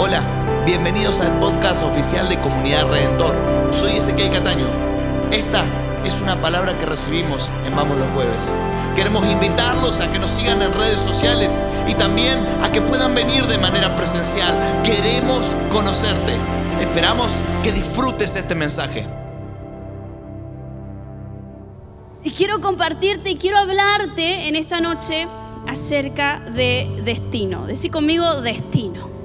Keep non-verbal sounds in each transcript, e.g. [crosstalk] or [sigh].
Hola, bienvenidos al podcast oficial de Comunidad Redentor. Soy Ezequiel Cataño. Esta es una palabra que recibimos en Vamos los Jueves. Queremos invitarlos a que nos sigan en redes sociales y también a que puedan venir de manera presencial. Queremos conocerte. Esperamos que disfrutes este mensaje. Y quiero compartirte y quiero hablarte en esta noche acerca de destino. Decí conmigo destino.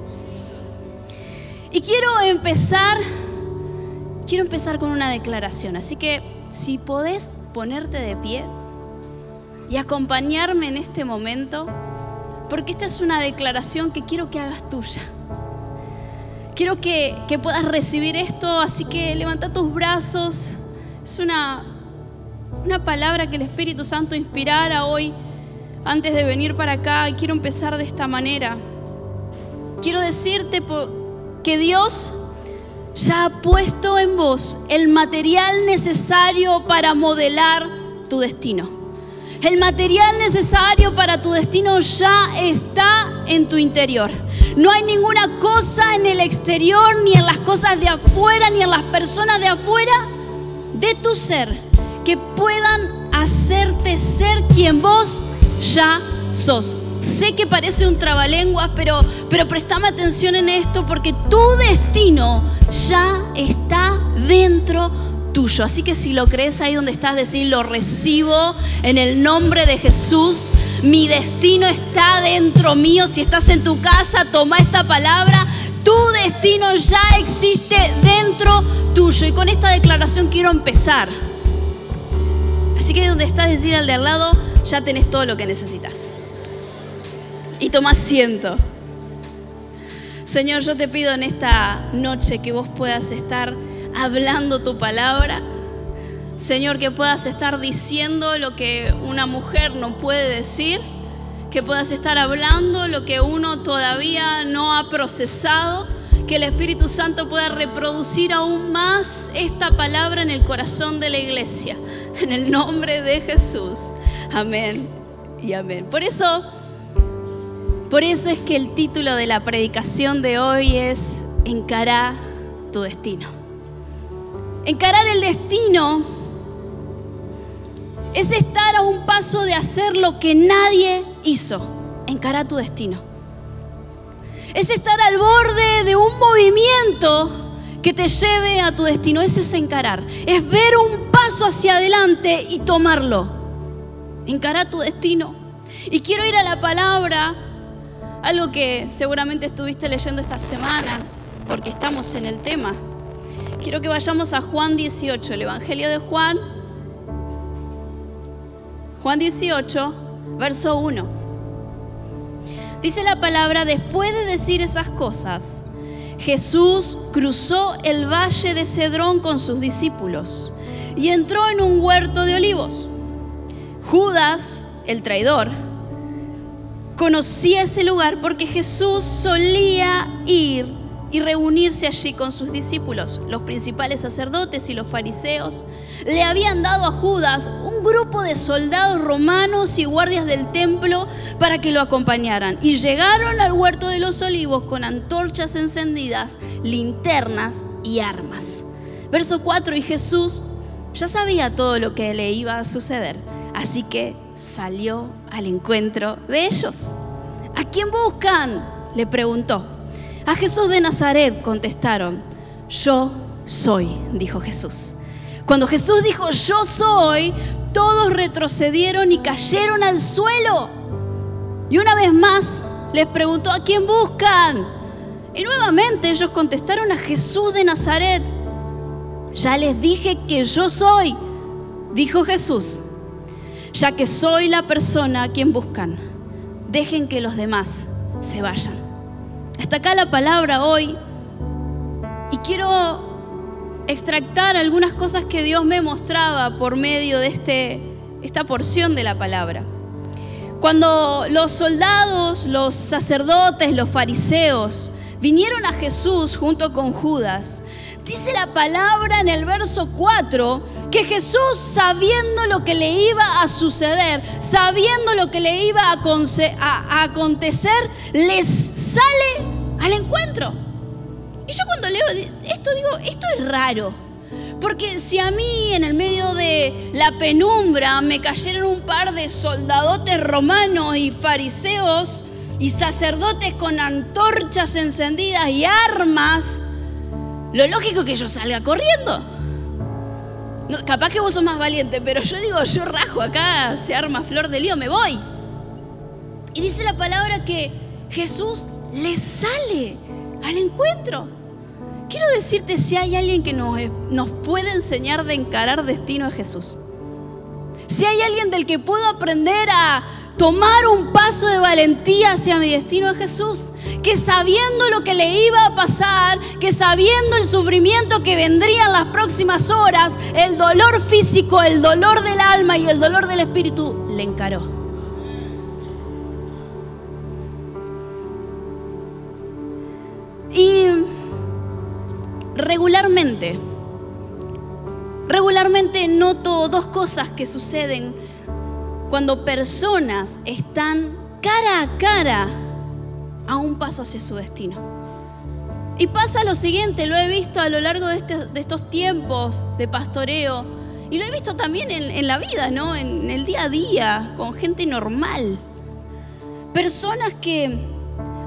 Y quiero empezar, quiero empezar con una declaración. Así que si podés ponerte de pie y acompañarme en este momento, porque esta es una declaración que quiero que hagas tuya. Quiero que, que puedas recibir esto, así que levanta tus brazos. Es una, una palabra que el Espíritu Santo inspirara hoy antes de venir para acá y quiero empezar de esta manera. Quiero decirte que Dios ya ha puesto en vos el material necesario para modelar tu destino. El material necesario para tu destino ya está en tu interior. No hay ninguna cosa en el exterior, ni en las cosas de afuera, ni en las personas de afuera de tu ser que puedan hacerte ser quien vos ya sos. Sé que parece un trabalenguas, pero, pero prestame atención en esto porque tu destino ya está dentro tuyo. Así que si lo crees ahí donde estás, decir, lo recibo en el nombre de Jesús. Mi destino está dentro mío. Si estás en tu casa, toma esta palabra. Tu destino ya existe dentro tuyo. Y con esta declaración quiero empezar. Así que donde estás, decir al de al lado, ya tenés todo lo que necesitas. Y toma asiento. Señor, yo te pido en esta noche que vos puedas estar hablando tu palabra. Señor, que puedas estar diciendo lo que una mujer no puede decir. Que puedas estar hablando lo que uno todavía no ha procesado. Que el Espíritu Santo pueda reproducir aún más esta palabra en el corazón de la iglesia. En el nombre de Jesús. Amén y amén. Por eso, por eso es que el título de la predicación de hoy es Encarar tu destino. Encarar el destino es estar a un paso de hacer lo que nadie hizo. Encarar tu destino. Es estar al borde de un movimiento que te lleve a tu destino. Eso es encarar. Es ver un paso hacia adelante y tomarlo. Encara tu destino. Y quiero ir a la palabra, algo que seguramente estuviste leyendo esta semana, porque estamos en el tema. Quiero que vayamos a Juan 18, el Evangelio de Juan. Juan 18, verso 1. Dice la palabra, después de decir esas cosas, Jesús cruzó el valle de Cedrón con sus discípulos y entró en un huerto de olivos. Judas, el traidor, conocía ese lugar porque Jesús solía ir y reunirse allí con sus discípulos. Los principales sacerdotes y los fariseos le habían dado a Judas un grupo de soldados romanos y guardias del templo para que lo acompañaran. Y llegaron al huerto de los olivos con antorchas encendidas, linternas y armas. Verso 4, y Jesús ya sabía todo lo que le iba a suceder Así que salió al encuentro de ellos. ¿A quién buscan? le preguntó. A Jesús de Nazaret contestaron. Yo soy, dijo Jesús. Cuando Jesús dijo yo soy, todos retrocedieron y cayeron al suelo. Y una vez más les preguntó, ¿a quién buscan? Y nuevamente ellos contestaron a Jesús de Nazaret. Ya les dije que yo soy, dijo Jesús ya que soy la persona a quien buscan. Dejen que los demás se vayan. Hasta acá la palabra hoy y quiero extractar algunas cosas que Dios me mostraba por medio de este, esta porción de la palabra. Cuando los soldados, los sacerdotes, los fariseos vinieron a Jesús junto con Judas, Dice la palabra en el verso 4 que Jesús, sabiendo lo que le iba a suceder, sabiendo lo que le iba a, acontecer, les sale al encuentro. Y yo cuando leo esto digo, esto es raro. Porque si a mí en el medio de la penumbra me cayeron un par de soldadotes romanos y fariseos y sacerdotes con antorchas encendidas y armas, lo lógico es que yo salga corriendo. capaz que vos sos más valiente, pero yo digo, yo rajo acá, se arma flor de lío, me voy. Y dice la palabra que Jesús le sale al encuentro. Quiero decirte si hay alguien que nos, nos puede enseñar de encarar destino a Jesús. Si hay alguien del que puedo aprender a tomar un paso de valentía hacia mi destino a Jesús, que sabiendo lo que le iba a pasar, que sabiendo el sufrimiento que vendría en las próximas horas, el dolor físico, el dolor del alma y el dolor del espíritu, le encaró. Y regularmente, regularmente noto dos cosas que suceden cuando personas están cara a cara a un paso hacia su destino. Y pasa lo siguiente, lo he visto a lo largo de, este, estos tiempos de pastoreo y lo he visto también en, en la vida, ¿no? En el día a día, con gente normal. Personas que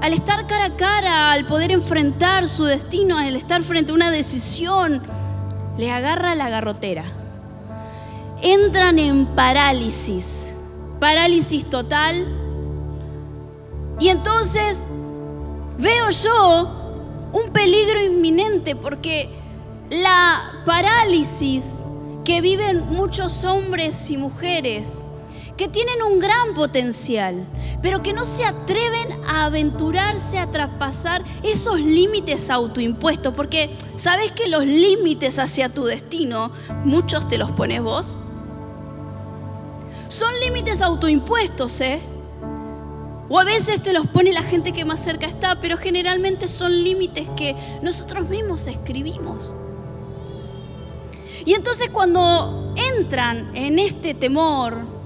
al estar cara a cara, al poder enfrentar su destino, al estar frente a una decisión, le agarra la garrotera. Entran en parálisis, parálisis total. Y entonces veo yo un peligro inminente porque la parálisis que viven muchos hombres y mujeres que tienen un gran potencial, pero que no se atreven a aventurarse a traspasar esos límites autoimpuestos, porque sabes que los límites hacia tu destino, muchos te los pones vos. Son límites autoimpuestos, ¿eh? O a veces te los pone la gente que más cerca está, pero generalmente son límites que nosotros mismos escribimos. Y entonces cuando entran en este temor,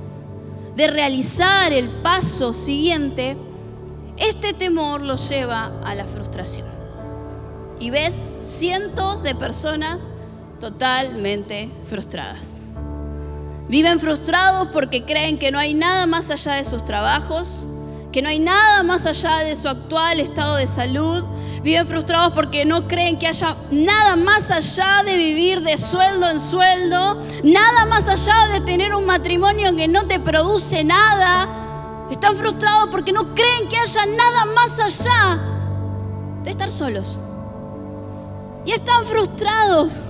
de realizar el paso siguiente, este temor los lleva a la frustración. Y ves cientos de personas totalmente frustradas. Viven frustrados porque creen que no hay nada más allá de sus trabajos, que no hay nada más allá de su actual estado de salud, Viven frustrados porque no creen que haya nada más allá de vivir de sueldo en sueldo, nada más allá de tener un matrimonio que no te produce nada. Están frustrados porque no creen que haya nada más allá de estar solos. Y están frustrados.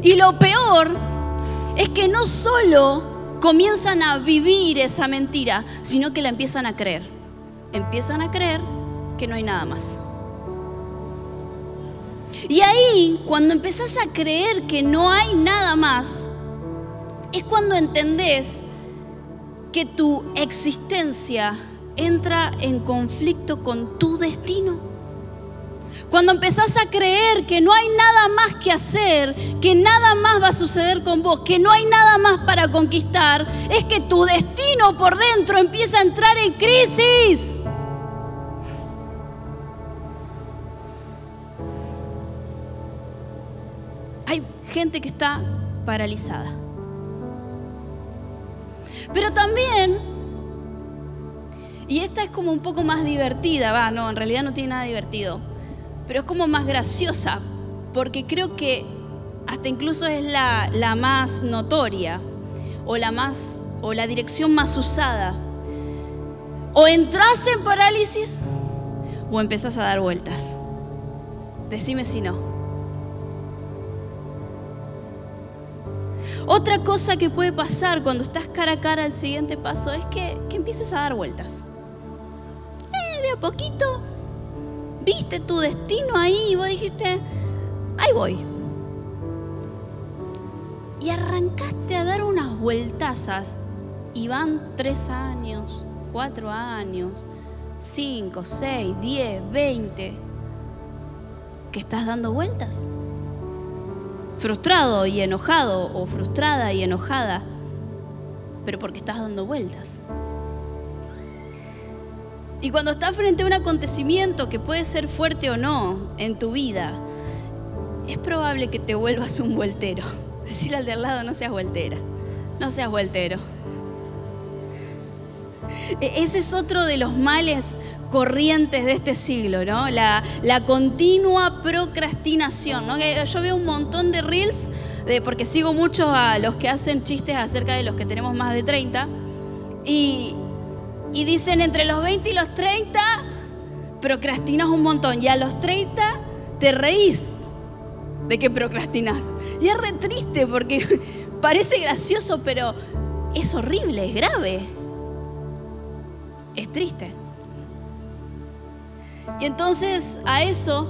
Y lo peor es que no solo comienzan a vivir esa mentira, sino que la empiezan a creer. Empiezan a creer que no hay nada más. Y ahí, cuando empezás a creer que no hay nada más, es cuando entendés que tu existencia entra en conflicto con tu destino. Cuando empezás a creer que no hay nada más que hacer, que nada más va a suceder con vos, que no hay nada más para conquistar, es que tu destino por dentro empieza a entrar en crisis. gente que está paralizada. Pero también, y esta es como un poco más divertida, va, no, en realidad no tiene nada divertido, pero es como más graciosa, porque creo que hasta incluso es la, la más notoria o la más o la dirección más usada. O entras en parálisis o empezás a dar vueltas. Decime si no. Otra cosa que puede pasar cuando estás cara a cara al siguiente paso es que, empieces a dar vueltas. Eh, de a poquito, viste tu destino ahí y vos dijiste, ahí voy. Y arrancaste a dar unas vueltazas y van tres años, cuatro años, cinco, seis, diez, veinte, que estás dando vueltas frustrado y enojado o frustrada y enojada, pero porque estás dando vueltas. Y cuando estás frente a un acontecimiento que puede ser fuerte o no en tu vida, es probable que te vuelvas un vueltero. [laughs] Decirle al de al lado, no seas vueltera, no seas vueltero. E-, ese es otro de los males corrientes de este siglo, ¿no? La, continua procrastinación. Yo veo un montón de reels, porque sigo mucho a los que hacen chistes acerca de los que tenemos más de 30, y, y dicen entre los 20 y los 30 procrastinas un montón, y a los 30 te reís de que procrastinas. Y es re triste porque [laughs] parece gracioso, pero es horrible, es grave es triste. Y entonces a eso,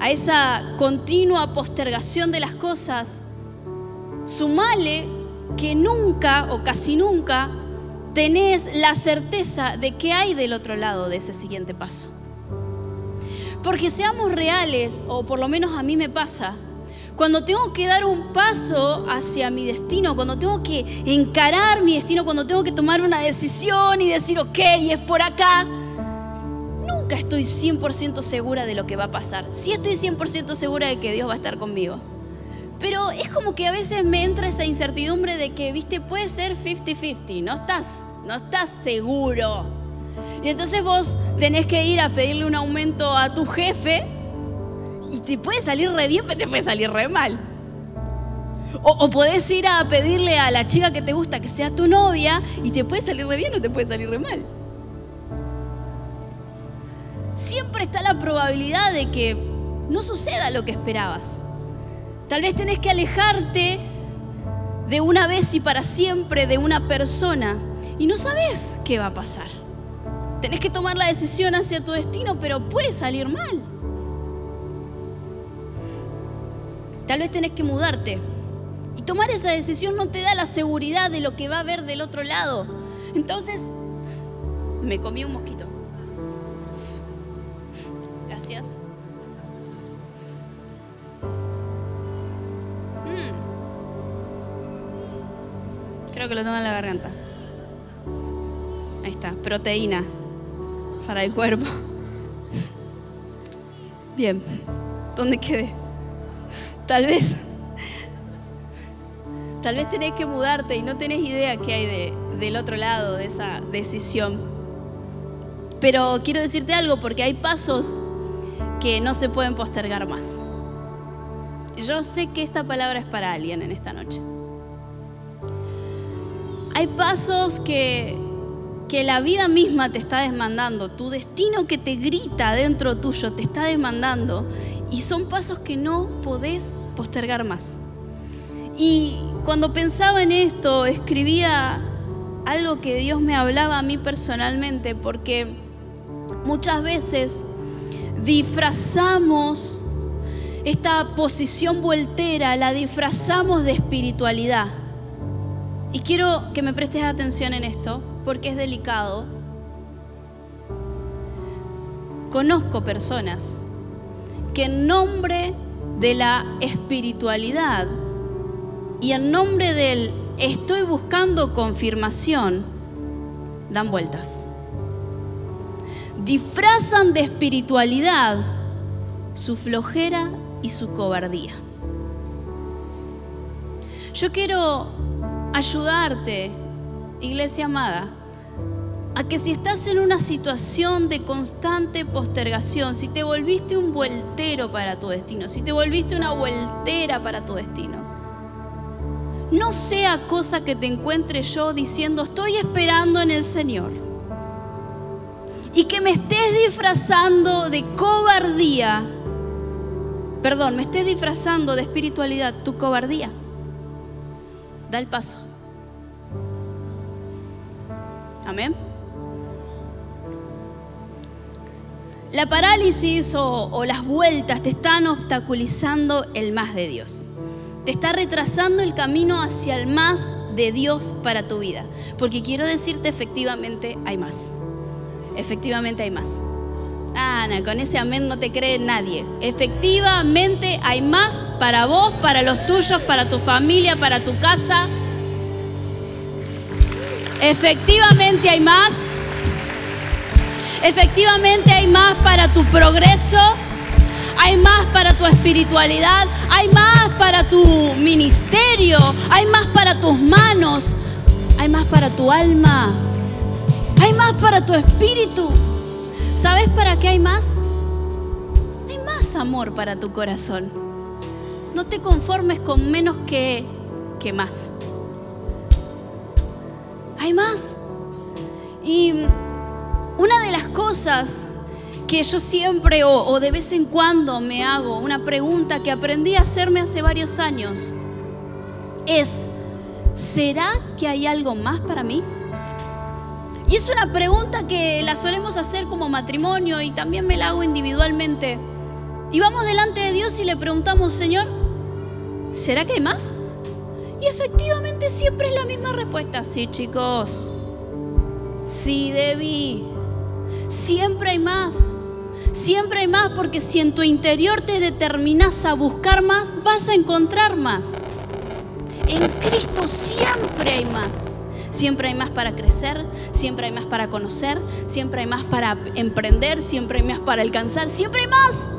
a esa continua postergación de las cosas, sumale que nunca o casi nunca tenés la certeza de que hay del otro lado de ese siguiente paso. Porque seamos reales, o por lo menos a mí me pasa, cuando tengo que dar un paso hacia mi destino, cuando tengo que encarar mi destino, cuando tengo que tomar una decisión y decir, ok, es por acá, nunca estoy 100% segura de lo que va a pasar. Sí estoy 100% segura de que Dios va a estar conmigo. Pero es como que a veces me entra esa incertidumbre de que, viste, puede ser 50-50, no estás, no estás seguro. Y entonces vos tenés que ir a pedirle un aumento a tu jefe y te puede salir re bien, pero te puede salir re mal. O, o, podés ir a pedirle a la chica que te gusta que sea tu novia y te puede salir re bien o te puede salir re mal. Siempre está la probabilidad de que no suceda lo que esperabas. Tal vez tenés que alejarte de una vez y para siempre de una persona y no sabes qué va a pasar. Tenés que tomar la decisión hacia tu destino, pero puede salir mal. Tal vez tenés que mudarte. Y tomar esa decisión no te da la seguridad de lo que va a haber del otro lado. Entonces, me comí un mosquito. Lo toma en la garganta. Ahí está, proteína para el cuerpo. [laughs] Bien, ¿dónde quedé? Tal vez, tal vez tenés que mudarte y no tenés idea qué hay del otro lado de esa decisión. Pero quiero decirte algo porque hay pasos que no se pueden postergar más. Yo sé que esta palabra es para alguien en esta noche. Hay pasos que, que la vida misma te está demandando, tu destino que te grita dentro tuyo te está demandando y son pasos que no podés postergar más. Y cuando pensaba en esto, escribía algo que Dios me hablaba a mí personalmente, porque muchas veces disfrazamos esta posición voltera, la disfrazamos de espiritualidad. Y quiero que me prestes atención en esto, porque es delicado. Conozco personas que en nombre de la espiritualidad y en nombre del estoy buscando confirmación, dan vueltas. Disfrazan de espiritualidad su flojera y su cobardía. Yo quiero ayudarte, iglesia amada, a que si estás en una situación de constante postergación, si te volviste un vueltero para tu destino, si te volviste una vueltera para tu destino, no sea cosa que te encuentre yo diciendo estoy esperando en el Señor y que me estés disfrazando de cobardía, perdón, me estés disfrazando de espiritualidad, tu cobardía. Da el paso. Amén. La parálisis o, las vueltas te están obstaculizando el más de Dios. Te está retrasando el camino hacia el más de Dios para tu vida. Porque quiero decirte, efectivamente hay más. Efectivamente hay más. Ana, con ese amén no te cree nadie. Efectivamente hay más para vos, para los tuyos, para tu familia, para tu casa. Efectivamente hay más. Efectivamente hay más para tu progreso, hay más para tu espiritualidad, hay más para tu ministerio, hay más para tus manos, hay más para tu alma, hay más para tu espíritu. ¿Sabes para qué hay más? Hay más amor para tu corazón. No te conformes con menos que, que más. Hay más. Y una de las cosas que yo siempre o, de vez en cuando me hago, una pregunta que aprendí a hacerme hace varios años, es, ¿será que hay algo más para mí? Y es una pregunta que la solemos hacer como matrimonio y también me la hago individualmente. Y vamos delante de Dios y le preguntamos, Señor, ¿será que hay más? Y efectivamente siempre es la misma respuesta. Sí, chicos. Sí, Debbie. Siempre hay más. Siempre hay más porque si en tu interior te determinas a buscar más, vas a encontrar más. En Cristo siempre hay más. Siempre hay más para crecer, siempre hay más para conocer, siempre hay más para emprender, siempre hay más para alcanzar, siempre hay más.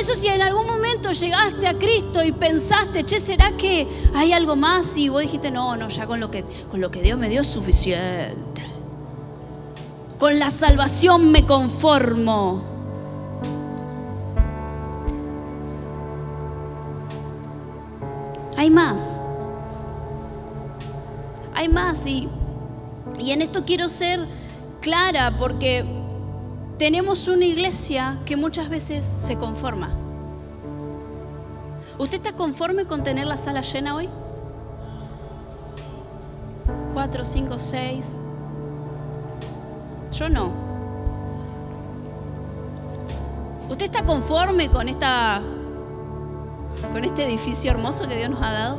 Eso si en algún momento llegaste a Cristo y pensaste, che, ¿será que hay algo más? Y vos dijiste, no, no, ya con lo que, con lo que Dios me dio es suficiente. Con la salvación me conformo. Hay más. Hay más y, y en esto quiero ser clara porque tenemos una iglesia que muchas veces se conforma. ¿Usted está conforme con tener la sala llena hoy? Cuatro, cinco, seis. Yo no. ¿Usted está conforme con esta con este edificio hermoso que Dios nos ha dado?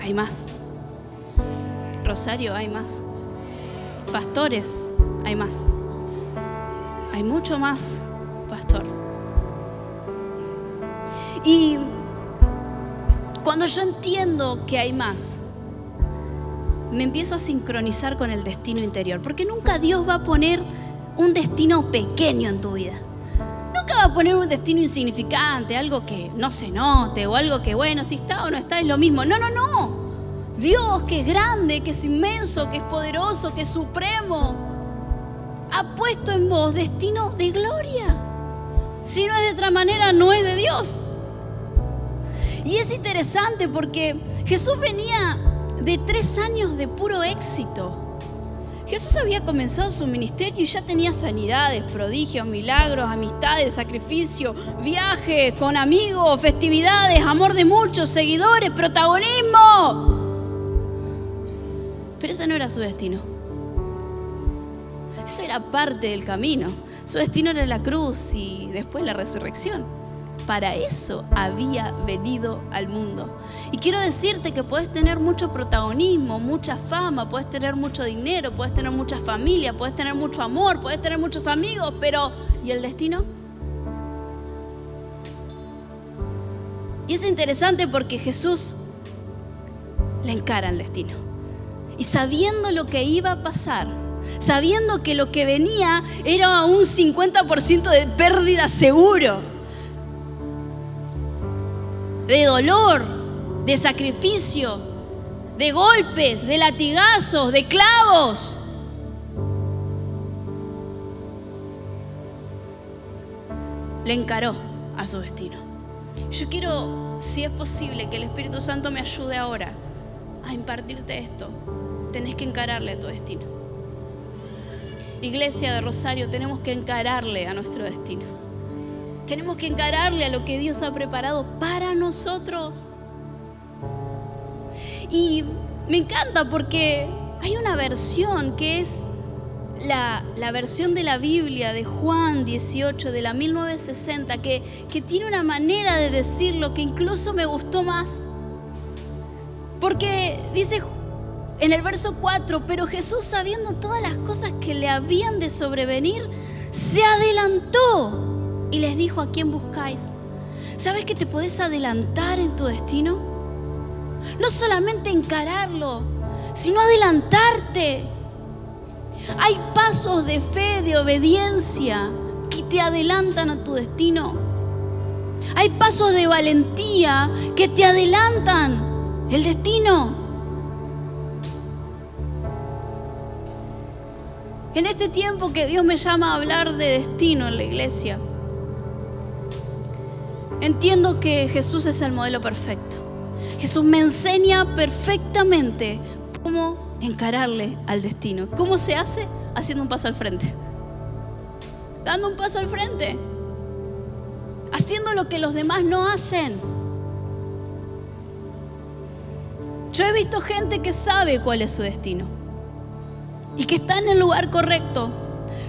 Hay más. Rosario, hay más. Pastores, hay más. Hay mucho más, pastor. Y cuando yo entiendo que hay más, me empiezo a sincronizar con el destino interior, porque nunca Dios va a poner un destino pequeño en tu vida. Nunca va a poner un destino insignificante, algo que no se note o algo que, bueno, si está o no está es lo mismo. No, no, no. Dios que es grande, que es inmenso, que es poderoso, que es supremo, ha puesto en vos destino de gloria. Si no es de otra manera, no es de Dios. Y es interesante porque Jesús venía de tres años de puro éxito. Jesús había comenzado su ministerio y ya tenía sanidades, prodigios, milagros, amistades, sacrificio, viajes con amigos, festividades, amor de muchos, seguidores, protagonismo. Pero ese no era su destino. Eso era parte del camino. Su destino era la cruz y después la resurrección. Para eso había venido al mundo. Y quiero decirte que puedes tener mucho protagonismo, mucha fama, puedes tener mucho dinero, puedes tener mucha familia, puedes tener mucho amor, puedes tener muchos amigos, pero ¿y el destino? Y es interesante porque Jesús le encara el destino. Y sabiendo lo que iba a pasar, sabiendo que lo que venía era un 50% de pérdida seguro, de dolor, de sacrificio, de golpes, de latigazos, de clavos. Le encaró a su destino. Yo quiero, si es posible, que el Espíritu Santo me ayude ahora a impartirte esto. Tenés que encararle a tu destino. Iglesia de Rosario, tenemos que encararle a nuestro destino. Tenemos que encararle a lo que Dios ha preparado para nosotros. Y me encanta porque hay una versión que es la, la, versión de la Biblia de Juan 18, de la 1960, que, que tiene una manera de decirlo que incluso me gustó más. Porque dice en el verso 4, pero Jesús sabiendo todas las cosas que le habían de sobrevenir, se adelantó y les dijo a quién buscáis. ¿Sabes que te podés adelantar en tu destino? No solamente encararlo, sino adelantarte. Hay pasos de fe, de obediencia que te adelantan a tu destino. Hay pasos de valentía que te adelantan el destino. En este tiempo que Dios me llama a hablar de destino en la iglesia, entiendo que Jesús es el modelo perfecto. Jesús me enseña perfectamente cómo encararle al destino. ¿Cómo se hace? Haciendo un paso al frente. Dando un paso al frente. Haciendo lo que los demás no hacen. Yo he visto gente que sabe cuál es su destino y que está en el lugar correcto,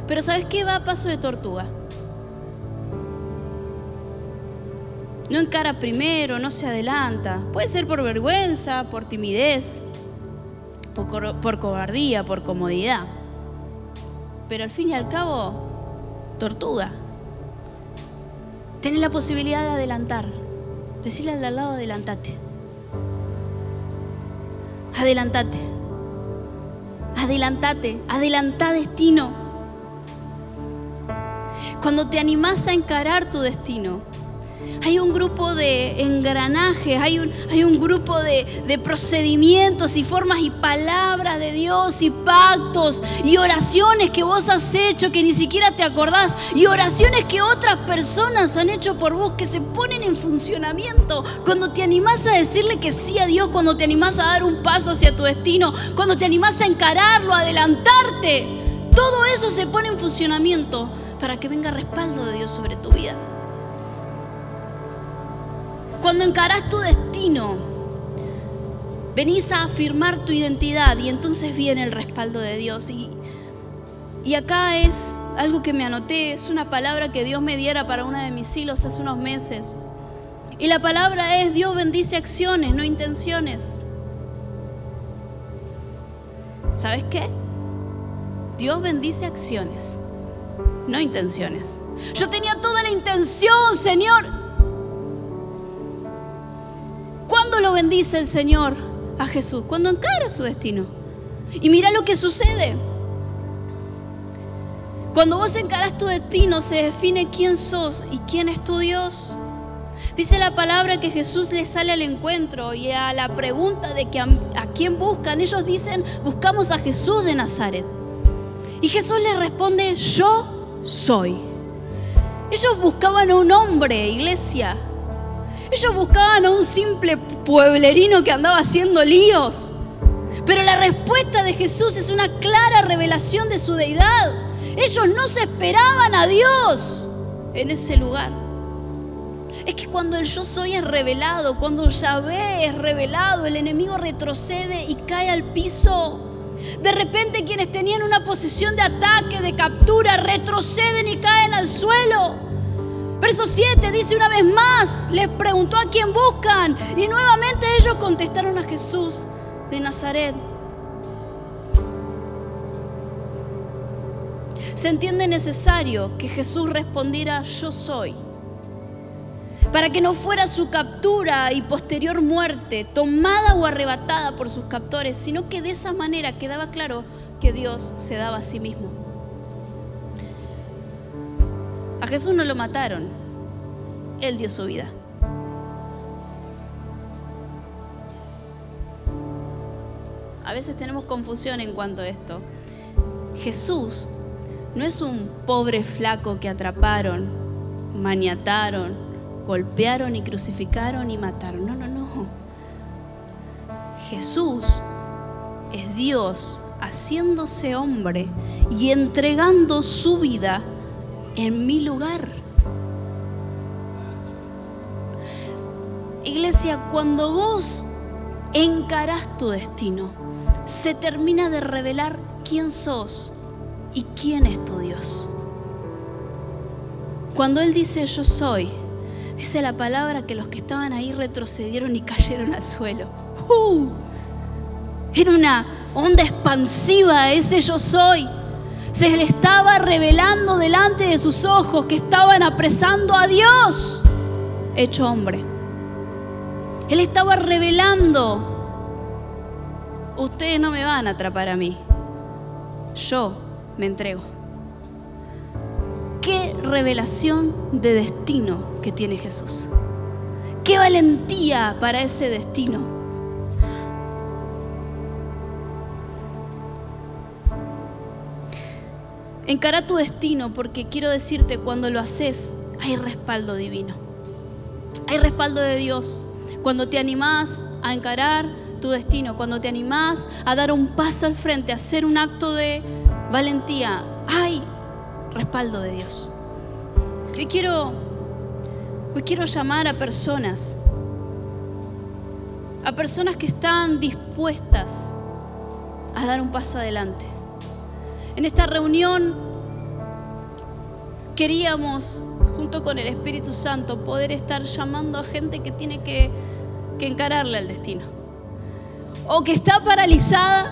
pero ¿sabes qué? Va a paso de tortuga. No encara primero, no se adelanta. Puede ser por vergüenza, por timidez, por, cobardía, por comodidad. Pero al fin y al cabo, tortuga. Tienes la posibilidad de adelantar. Decirle al de al lado, adelantate. Adelantate. Adelantate. Adelantá destino. Cuando te animás a encarar tu destino, hay un grupo de engranajes, hay un, hay un grupo de, de, procedimientos y formas y palabras de Dios y pactos y oraciones que vos has hecho que ni siquiera te acordás y oraciones que otras personas han hecho por vos que se ponen en funcionamiento cuando te animás a decirle que sí a Dios, cuando te animás a dar un paso hacia tu destino, cuando te animás a encararlo, a adelantarte. Todo eso se pone en funcionamiento para que venga respaldo de Dios sobre tu vida. Cuando encarás tu destino, venís a afirmar tu identidad y entonces viene el respaldo de Dios. Y, y acá es algo que me anoté, es una palabra que Dios me diera para una de mis hilos hace unos meses. Y la palabra es, Dios bendice acciones, no intenciones. ¿Sabes qué? Dios bendice acciones, no intenciones. Yo tenía toda la intención, Señor. ¿Cuándo lo bendice el Señor a Jesús? Cuando encara su destino. Y mira lo que sucede. Cuando vos encaras tu destino se define quién sos y quién es tu Dios. Dice la palabra que Jesús le sale al encuentro y a la pregunta de que a, quién buscan, ellos dicen, buscamos a Jesús de Nazaret. Y Jesús le responde, yo soy. Ellos buscaban a un hombre, iglesia, ellos buscaban a un simple pueblerino que andaba haciendo líos. Pero la respuesta de Jesús es una clara revelación de su deidad. Ellos no se esperaban a Dios en ese lugar. Es que cuando el yo soy es revelado, cuando Yahvé es revelado, el enemigo retrocede y cae al piso. De repente quienes tenían una posición de ataque, de captura, retroceden y caen al suelo. Verso 7 dice una vez más, les preguntó a quién buscan y nuevamente ellos contestaron a Jesús de Nazaret. Se entiende necesario que Jesús respondiera yo soy, para que no fuera su captura y posterior muerte tomada o arrebatada por sus captores, sino que de esa manera quedaba claro que Dios se daba a sí mismo. A Jesús no lo mataron, Él dio su vida. A veces tenemos confusión en cuanto a esto. Jesús no es un pobre flaco que atraparon, maniataron, golpearon y crucificaron y mataron. No, no, no. Jesús es Dios haciéndose hombre y entregando su vida en mi lugar. Iglesia, cuando vos encarás tu destino, se termina de revelar quién sos y quién es tu Dios. Cuando Él dice yo soy, dice la palabra que los que estaban ahí retrocedieron y cayeron al suelo. ¡Uh! Era una onda expansiva ese yo soy se le estaba revelando delante de sus ojos que estaban apresando a Dios, hecho hombre. Él estaba revelando ustedes no me van a atrapar a mí. Yo me entrego. Qué revelación de destino que tiene Jesús. Qué valentía para ese destino. Encara tu destino porque quiero decirte, cuando lo haces, hay respaldo divino. Hay respaldo de Dios. Cuando te animás a encarar tu destino, cuando te animás a dar un paso al frente, a hacer un acto de valentía, hay respaldo de Dios. Hoy quiero, hoy quiero llamar a personas, a personas que están dispuestas a dar un paso adelante. En esta reunión queríamos, junto con el Espíritu Santo, poder estar llamando a gente que tiene que, que encararle al destino. O que está paralizada,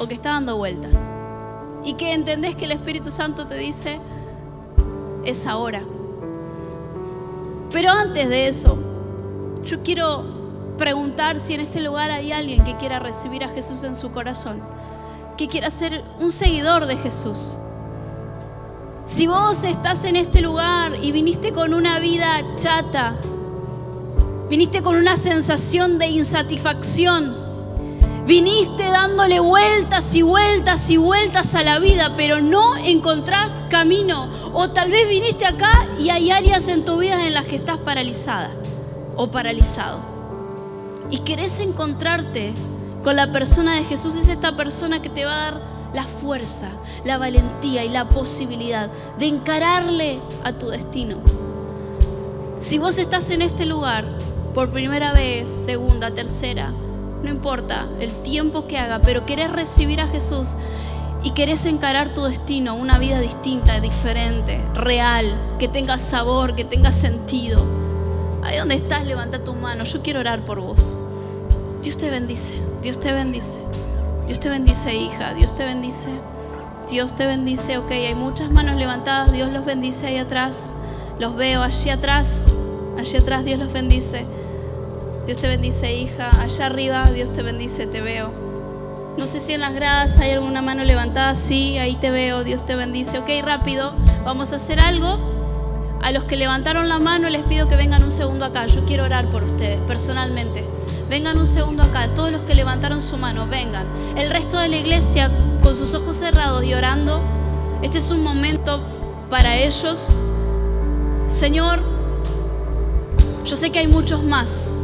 o que está dando vueltas. Y que entendés que el Espíritu Santo te dice, es ahora. Pero antes de eso, yo quiero preguntar si en este lugar hay alguien que quiera recibir a Jesús en su corazón, que quiera ser un seguidor de Jesús. Si vos estás en este lugar y viniste con una vida chata, viniste con una sensación de insatisfacción, Viniste dándole vueltas y vueltas y vueltas a la vida, pero no encontrás camino. O tal vez viniste acá y hay áreas en tu vida en las que estás paralizada o paralizado. Y querés encontrarte con la persona de Jesús. Es esta persona que te va a dar la fuerza, la valentía y la posibilidad de encararle a tu destino. Si vos estás en este lugar por primera vez, segunda, tercera, no importa el tiempo que haga, pero querés recibir a Jesús y querés encarar tu destino, una vida distinta, diferente, real, que tenga sabor, que tenga sentido. Ahí donde estás, levanta tu mano. Yo quiero orar por vos. Dios te bendice, Dios te bendice. Dios te bendice, hija, Dios te bendice. Dios te bendice, ok, hay muchas manos levantadas, Dios los bendice ahí atrás. Los veo allí atrás, allí atrás Dios los bendice. Dios te bendice, hija. Allá arriba, Dios te bendice, te veo. No sé si en las gradas hay alguna mano levantada. Sí, ahí te veo. Dios te bendice. Ok, rápido. Vamos a hacer algo. A los que levantaron la mano les pido que vengan un segundo acá. Yo quiero orar por ustedes personalmente. Vengan un segundo acá. Todos los que levantaron su mano, vengan. El resto de la iglesia con sus ojos cerrados y orando. Este es un momento para ellos. Señor, yo sé que hay muchos más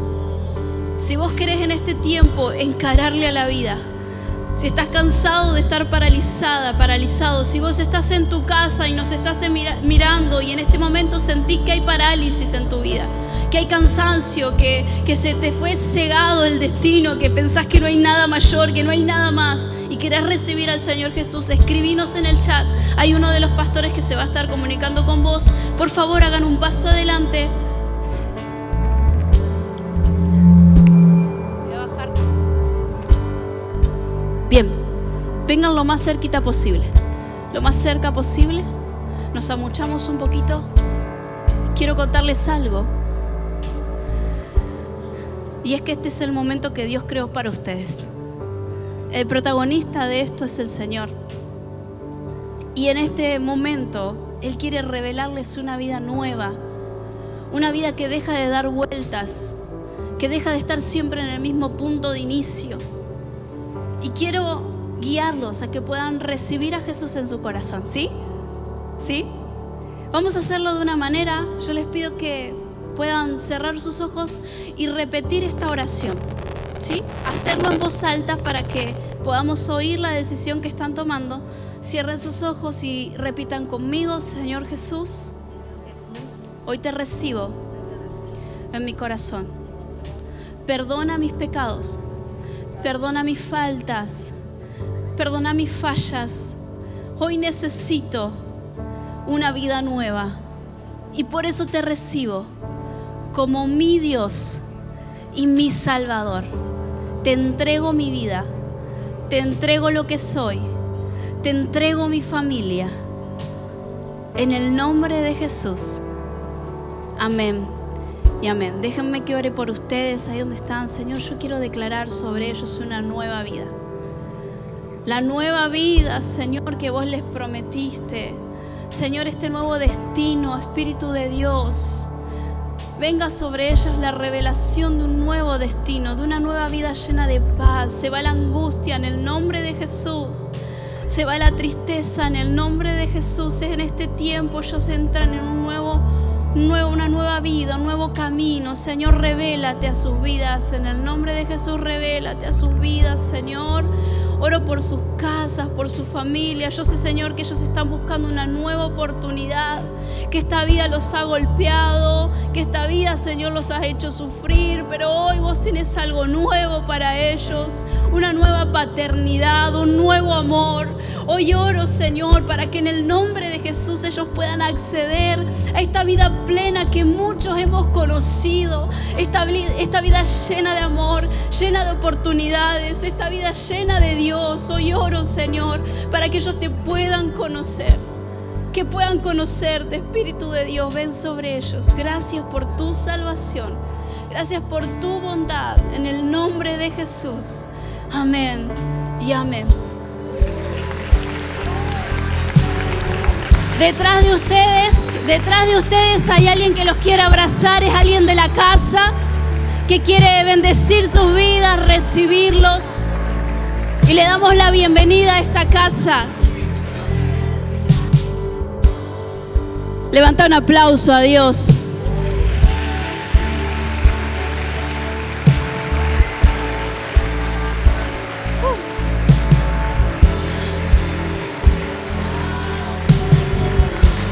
si vos querés en este tiempo encararle a la vida, si estás cansado de estar paralizada, paralizado, si vos estás en tu casa y nos estás mirando y en este momento sentís que hay parálisis en tu vida, que hay cansancio, que, que se te fue cegado el destino, que pensás que no hay nada mayor, que no hay nada más y querés recibir al Señor Jesús, escribinos en el chat. Hay uno de los pastores que se va a estar comunicando con vos. Por favor, hagan un paso adelante. Bien, vengan lo más cerquita posible. Lo más cerca posible. Nos amuchamos un poquito. Quiero contarles algo. Y es que este es el momento que Dios creó para ustedes. El protagonista de esto es el Señor. Y en este momento Él quiere revelarles una vida nueva. Una vida que deja de dar vueltas. Que deja de estar siempre en el mismo punto de inicio y quiero guiarlos a que puedan recibir a Jesús en su corazón, ¿sí? ¿Sí? Vamos a hacerlo de una manera, yo les pido que puedan cerrar sus ojos y repetir esta oración, ¿sí? Hacerlo en voz alta para que podamos oír la decisión que están tomando. Cierren sus ojos y repitan conmigo, Señor Jesús, hoy te recibo en mi corazón. Perdona mis pecados Perdona mis faltas. Perdona mis fallas. Hoy necesito una vida nueva. Y por eso te recibo como mi Dios y mi Salvador. Te entrego mi vida. Te entrego lo que soy. Te entrego mi familia. En el nombre de Jesús. Amén y amén. Déjenme que ore por ustedes ahí donde están. Señor, yo quiero declarar sobre ellos una nueva vida. La nueva vida, Señor, que vos les prometiste. Señor, este nuevo destino, Espíritu de Dios. Venga sobre ellas la revelación de un nuevo destino, de una nueva vida llena de paz. Se va la angustia en el nombre de Jesús. Se va la tristeza en el nombre de Jesús. En este tiempo ellos entran en un nuevo una nueva vida, un nuevo camino. Señor, revélate a sus vidas. En el nombre de Jesús, revélate a sus vidas, Señor. Oro por sus casas, por su familia. Yo sé, Señor, que ellos están buscando una nueva oportunidad, que esta vida los ha golpeado, que esta vida, Señor, los ha hecho sufrir, pero hoy vos tenés algo nuevo para ellos, una nueva paternidad, un nuevo amor. Hoy oro, Señor, para que en el nombre de Jesús ellos puedan acceder a esta vida plena que muchos hemos conocido, esta, esta vida llena de amor, llena de oportunidades, esta vida llena de Dios. Hoy oro, Señor, para que ellos te puedan conocer, que puedan conocerte, Espíritu de Dios, ven sobre ellos. Gracias por tu salvación, gracias por tu bondad, en el nombre de Jesús. Amén y amén. Detrás de ustedes, detrás de ustedes hay alguien que los quiere abrazar, es alguien de la casa que quiere bendecir sus vidas, recibirlos. Y le damos la bienvenida a esta casa. Levanta un aplauso a Dios.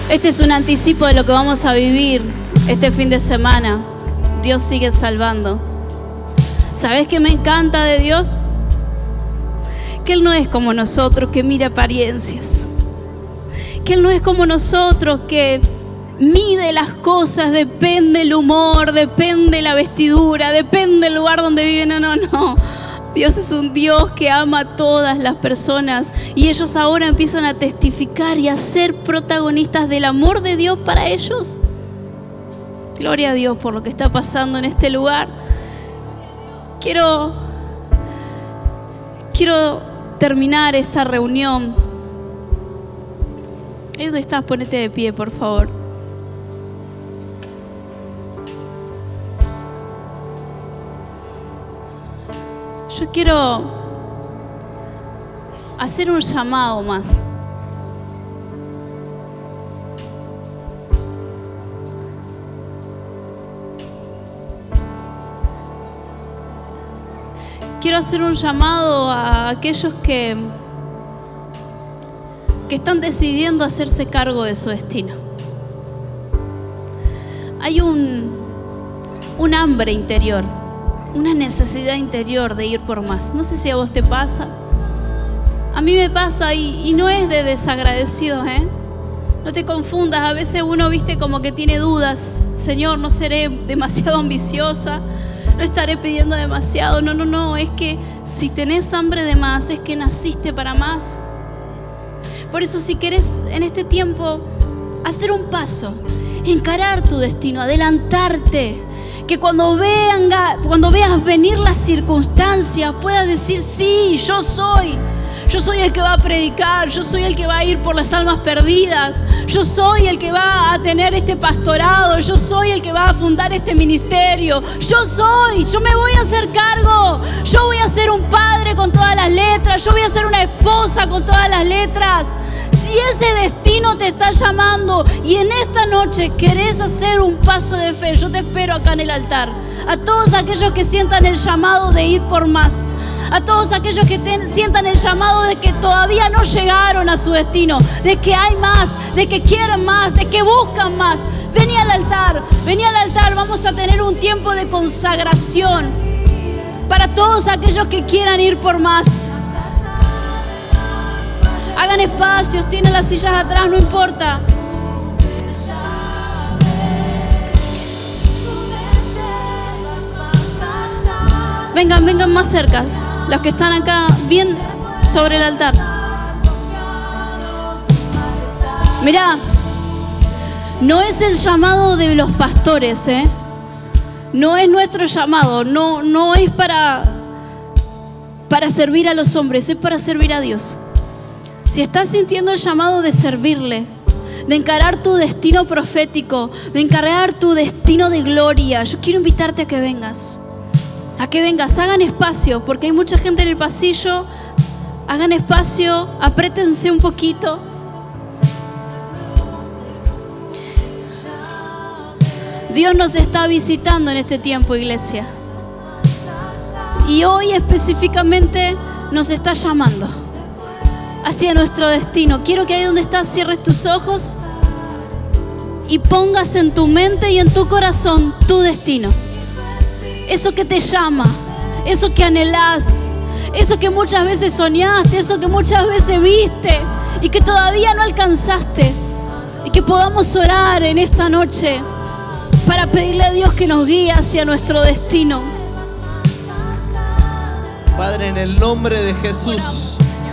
Este es un anticipo de lo que vamos a vivir este fin de semana. Dios sigue salvando. ¿Sabes qué me encanta de Dios? Que Él no es como nosotros que mira apariencias. Que Él no es como nosotros que mide las cosas, depende el humor, depende la vestidura, depende el lugar donde viven. No, no, no. Dios es un Dios que ama a todas las personas y ellos ahora empiezan a testificar y a ser protagonistas del amor de Dios para ellos. Gloria a Dios por lo que está pasando en este lugar. Quiero quiero terminar esta reunión. Ahí donde estás, ponete de pie, por favor. Yo quiero hacer un llamado más. Quiero hacer un llamado a aquellos que, que están decidiendo hacerse cargo de su destino. Hay un, un hambre interior una necesidad interior de ir por más. No sé si a vos te pasa. A mí me pasa y, no es de desagradecidos, ¿eh? No te confundas, a veces uno viste como que tiene dudas. Señor, no seré demasiado ambiciosa, no estaré pidiendo demasiado. No, no, no, es que si tenés hambre de más, es que naciste para más. Por eso si querés en este tiempo hacer un paso, encarar tu destino, adelantarte, que cuando, vean, cuando veas venir las circunstancias puedas decir, sí, yo soy. Yo soy el que va a predicar, yo soy el que va a ir por las almas perdidas, yo soy el que va a tener este pastorado, yo soy el que va a fundar este ministerio, yo soy, yo me voy a hacer cargo, yo voy a ser un padre con todas las letras, yo voy a ser una esposa con todas las letras, si ese destino te está llamando y en esta noche querés hacer un paso de fe, yo te espero acá en el altar. A todos aquellos que sientan el llamado de ir por más. A todos aquellos que sientan el llamado de que todavía no llegaron a su destino, de que hay más, de que quieren más, de que buscan más. Vení al altar, vení al altar, vamos a tener un tiempo de consagración para todos aquellos que quieran ir por más. Hagan espacios, tienen las sillas atrás, no importa. Vengan, vengan más cerca. Los que están acá, bien sobre el altar. Mirá, no es el llamado de los pastores, ¿eh? no es nuestro llamado, no, no es para, para servir a los hombres, es para servir a Dios. Si estás sintiendo el llamado de servirle, de encarar tu destino profético, de encarar tu destino de gloria, yo quiero invitarte a que vengas. A que vengas, hagan espacio, porque hay mucha gente en el pasillo. Hagan espacio, aprétense un poquito. Dios nos está visitando en este tiempo, iglesia. Y hoy específicamente nos está llamando hacia nuestro destino. Quiero que ahí donde estás cierres tus ojos y pongas en tu mente y en tu corazón tu destino. Eso que te llama, eso que anhelas, eso que muchas veces soñaste, eso que muchas veces viste y que todavía no alcanzaste. Y que podamos orar en esta noche para pedirle a Dios que nos guíe hacia nuestro destino. Padre, en el nombre de Jesús,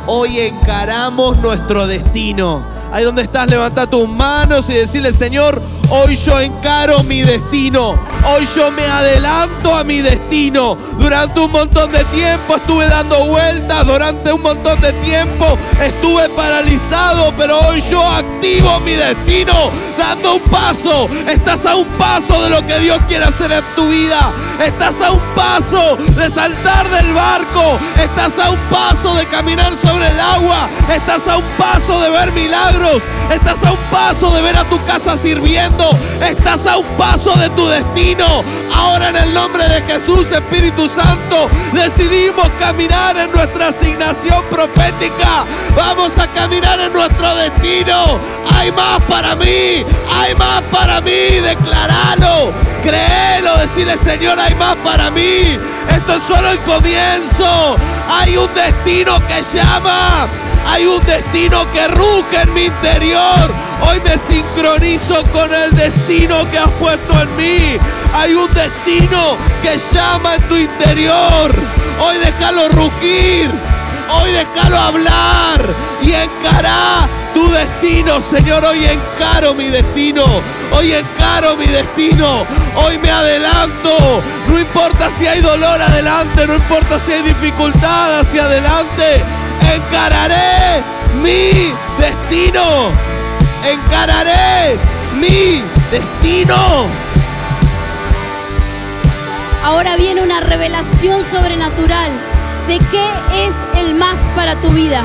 hoy encaramos nuestro destino. Ahí donde estás, levanta tus manos y decirle, Señor, hoy yo encaro mi destino. Hoy yo me adelanto a mi destino. Durante un montón de tiempo estuve dando vueltas, durante un montón de tiempo estuve paralizado, pero hoy yo activo mi destino dando un paso. Estás a un paso de lo que Dios quiere hacer en tu vida. Estás a un paso de saltar del barco. Estás a un paso de caminar sobre el agua. Estás a un paso de ver milagros. Estás a un paso de ver a tu casa sirviendo. Estás a un paso de tu destino. Ahora en el nombre de Jesús, Espíritu Santo, decidimos caminar en nuestra asignación profética. Vamos a caminar en nuestro destino. Hay más para mí. Hay más para mí. Declaralo. Créelo. Decirle, Señor, hay más para mí. Esto es solo el comienzo. Hay un destino que llama. Hay un destino que ruge en mi interior. Hoy me sincronizo con el destino que has puesto en mí. Hay un destino que llama en tu interior. Hoy déjalo rugir. Hoy déjalo hablar y encará tu destino, Señor. Hoy encaro mi destino. Hoy encaro mi destino. Hoy me adelanto. No importa si hay dolor adelante. No importa si hay dificultad hacia adelante. Encararé mi destino. Encararé mi destino. Ahora viene una revelación sobrenatural de qué es el más para tu vida.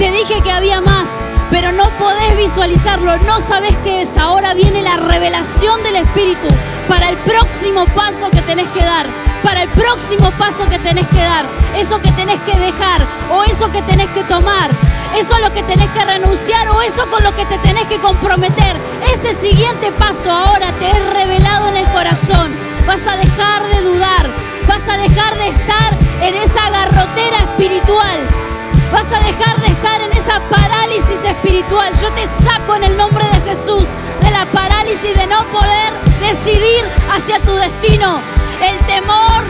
Te dije que había más, pero no podés visualizarlo, no sabes qué es. Ahora viene la revelación del Espíritu para el próximo paso que tenés que dar, para el próximo paso que tenés que dar, eso que tenés que dejar o eso que tenés que tomar. Eso a lo que tenés que renunciar o eso con lo que te tenés que comprometer. Ese siguiente paso ahora te es revelado en el corazón. Vas a dejar de dudar. Vas a dejar de estar en esa garrotera espiritual. Vas a dejar de estar en esa parálisis espiritual. Yo te saco en el nombre de Jesús de la parálisis de no poder decidir hacia tu destino. El temor,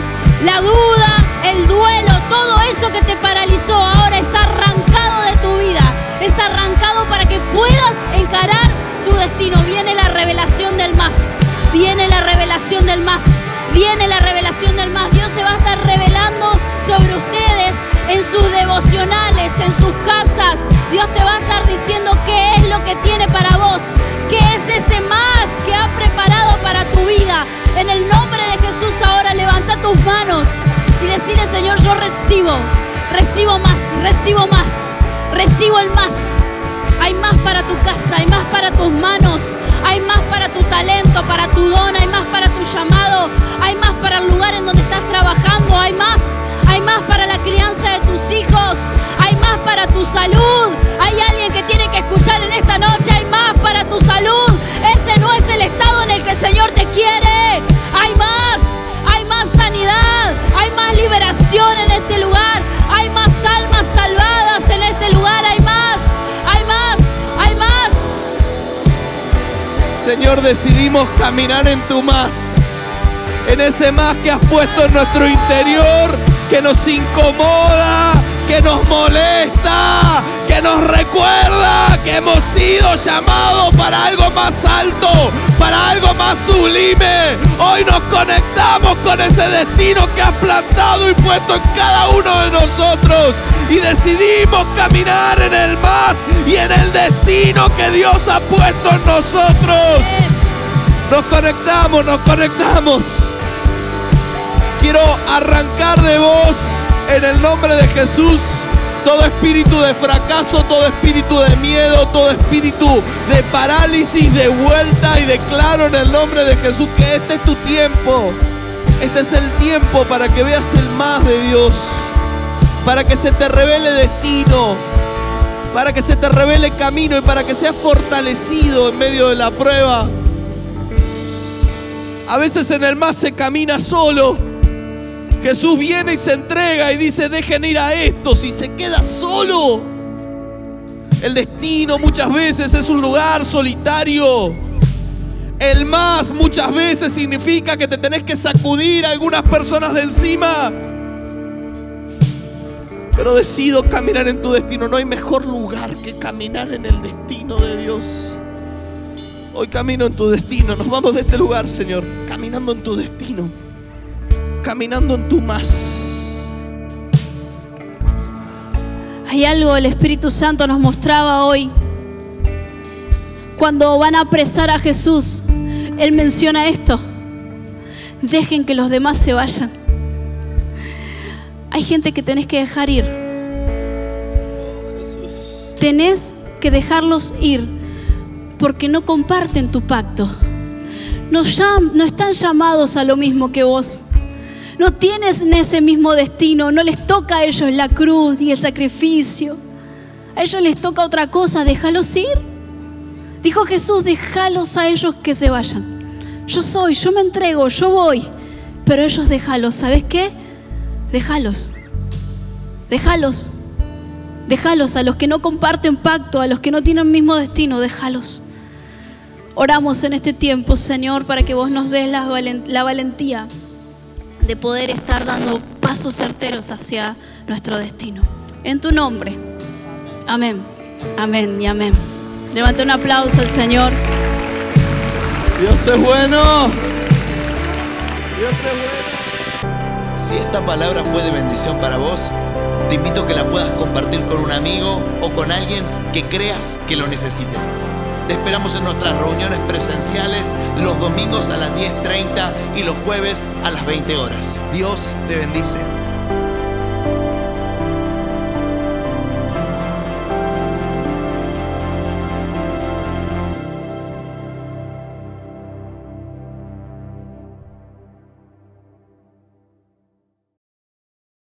la duda, el duelo, todo eso que te paralizó ahora es arrancado de tu vida. Es arrancado para que puedas encarar tu destino. Viene la revelación del más. Viene la revelación del más. Viene la revelación del más. Dios se va a estar revelando sobre ustedes en sus devocionales, en sus casas. Dios te va a estar diciendo qué es lo que tiene para vos. ¿Qué es ese más que ha preparado para tu vida? En el nombre de Jesús ahora levanta tus manos y decirle, Señor, yo recibo, recibo más, recibo más, recibo el más. Hay más para tu casa, hay más para tus manos, hay más para tu talento, para tu don, hay más para tu llamado, hay más para el lugar en donde estás trabajando, hay más, hay más para la crianza de tus hijos, hay más para tu salud. Hay alguien que tiene que escuchar en esta noche, hay más para tu salud. Ese no es el estado en el que el Señor te quiere. Hay más, hay más sanidad, hay más liberación en este lugar, hay más almas Señor, decidimos caminar en tu más. En ese más que has puesto en nuestro interior, que nos incomoda, que nos molesta, que nos recuerda que hemos sido llamados para algo más alto, para algo más sublime. Hoy nos conectamos con ese destino que has plantado y puesto en cada uno de nosotros y decidimos caminar en el más y en el destino que Dios ha puesto en nosotros. Nos conectamos, nos conectamos. Quiero arrancar de vos en el nombre de Jesús todo espíritu de fracaso, todo espíritu de miedo, todo espíritu de parálisis, de vuelta y declaro en el nombre de Jesús que este es tu tiempo. Este es el tiempo para que veas el más de Dios, para que se te revele destino, para que se te revele camino y para que seas fortalecido en medio de la prueba. A veces en el más se camina solo. Jesús viene y se entrega y dice, dejen ir a estos y se queda solo. El destino muchas veces es un lugar solitario. El más muchas veces significa que te tenés que sacudir a algunas personas de encima. Pero decido caminar en tu destino. No hay mejor lugar que caminar en el destino de Dios. Hoy camino en tu destino. Nos vamos de este lugar, Señor. Caminando en tu destino caminando en tu más. Hay algo el Espíritu Santo nos mostraba hoy. Cuando van a apresar a Jesús, Él menciona esto. Dejen que los demás se vayan. Hay gente que tenés que dejar ir. Tenés que dejarlos ir porque no comparten tu pacto. No, no están llamados a lo mismo que vos no tienes ese mismo destino, no les toca a ellos la cruz y el sacrificio. A ellos les toca otra cosa, déjalos ir. Dijo Jesús, déjalos a ellos que se vayan. Yo soy, yo me entrego, yo voy, pero ellos déjalos, ¿sabes qué? Déjalos, déjalos, déjalos a los que no comparten pacto, a los que no tienen el mismo destino, déjalos. Oramos en este tiempo, Señor, para que vos nos des la valentía de poder estar dando pasos certeros hacia nuestro destino. En tu nombre. Amén. Amén y amén. Levanta un aplauso al Señor. Dios es bueno. Dios es bueno. Si esta palabra fue de bendición para vos, te invito a que la puedas compartir con un amigo o con alguien que creas que lo necesite. Te esperamos en nuestras reuniones presenciales los domingos a las 10.30 y los jueves a las 20 horas. Dios te bendice.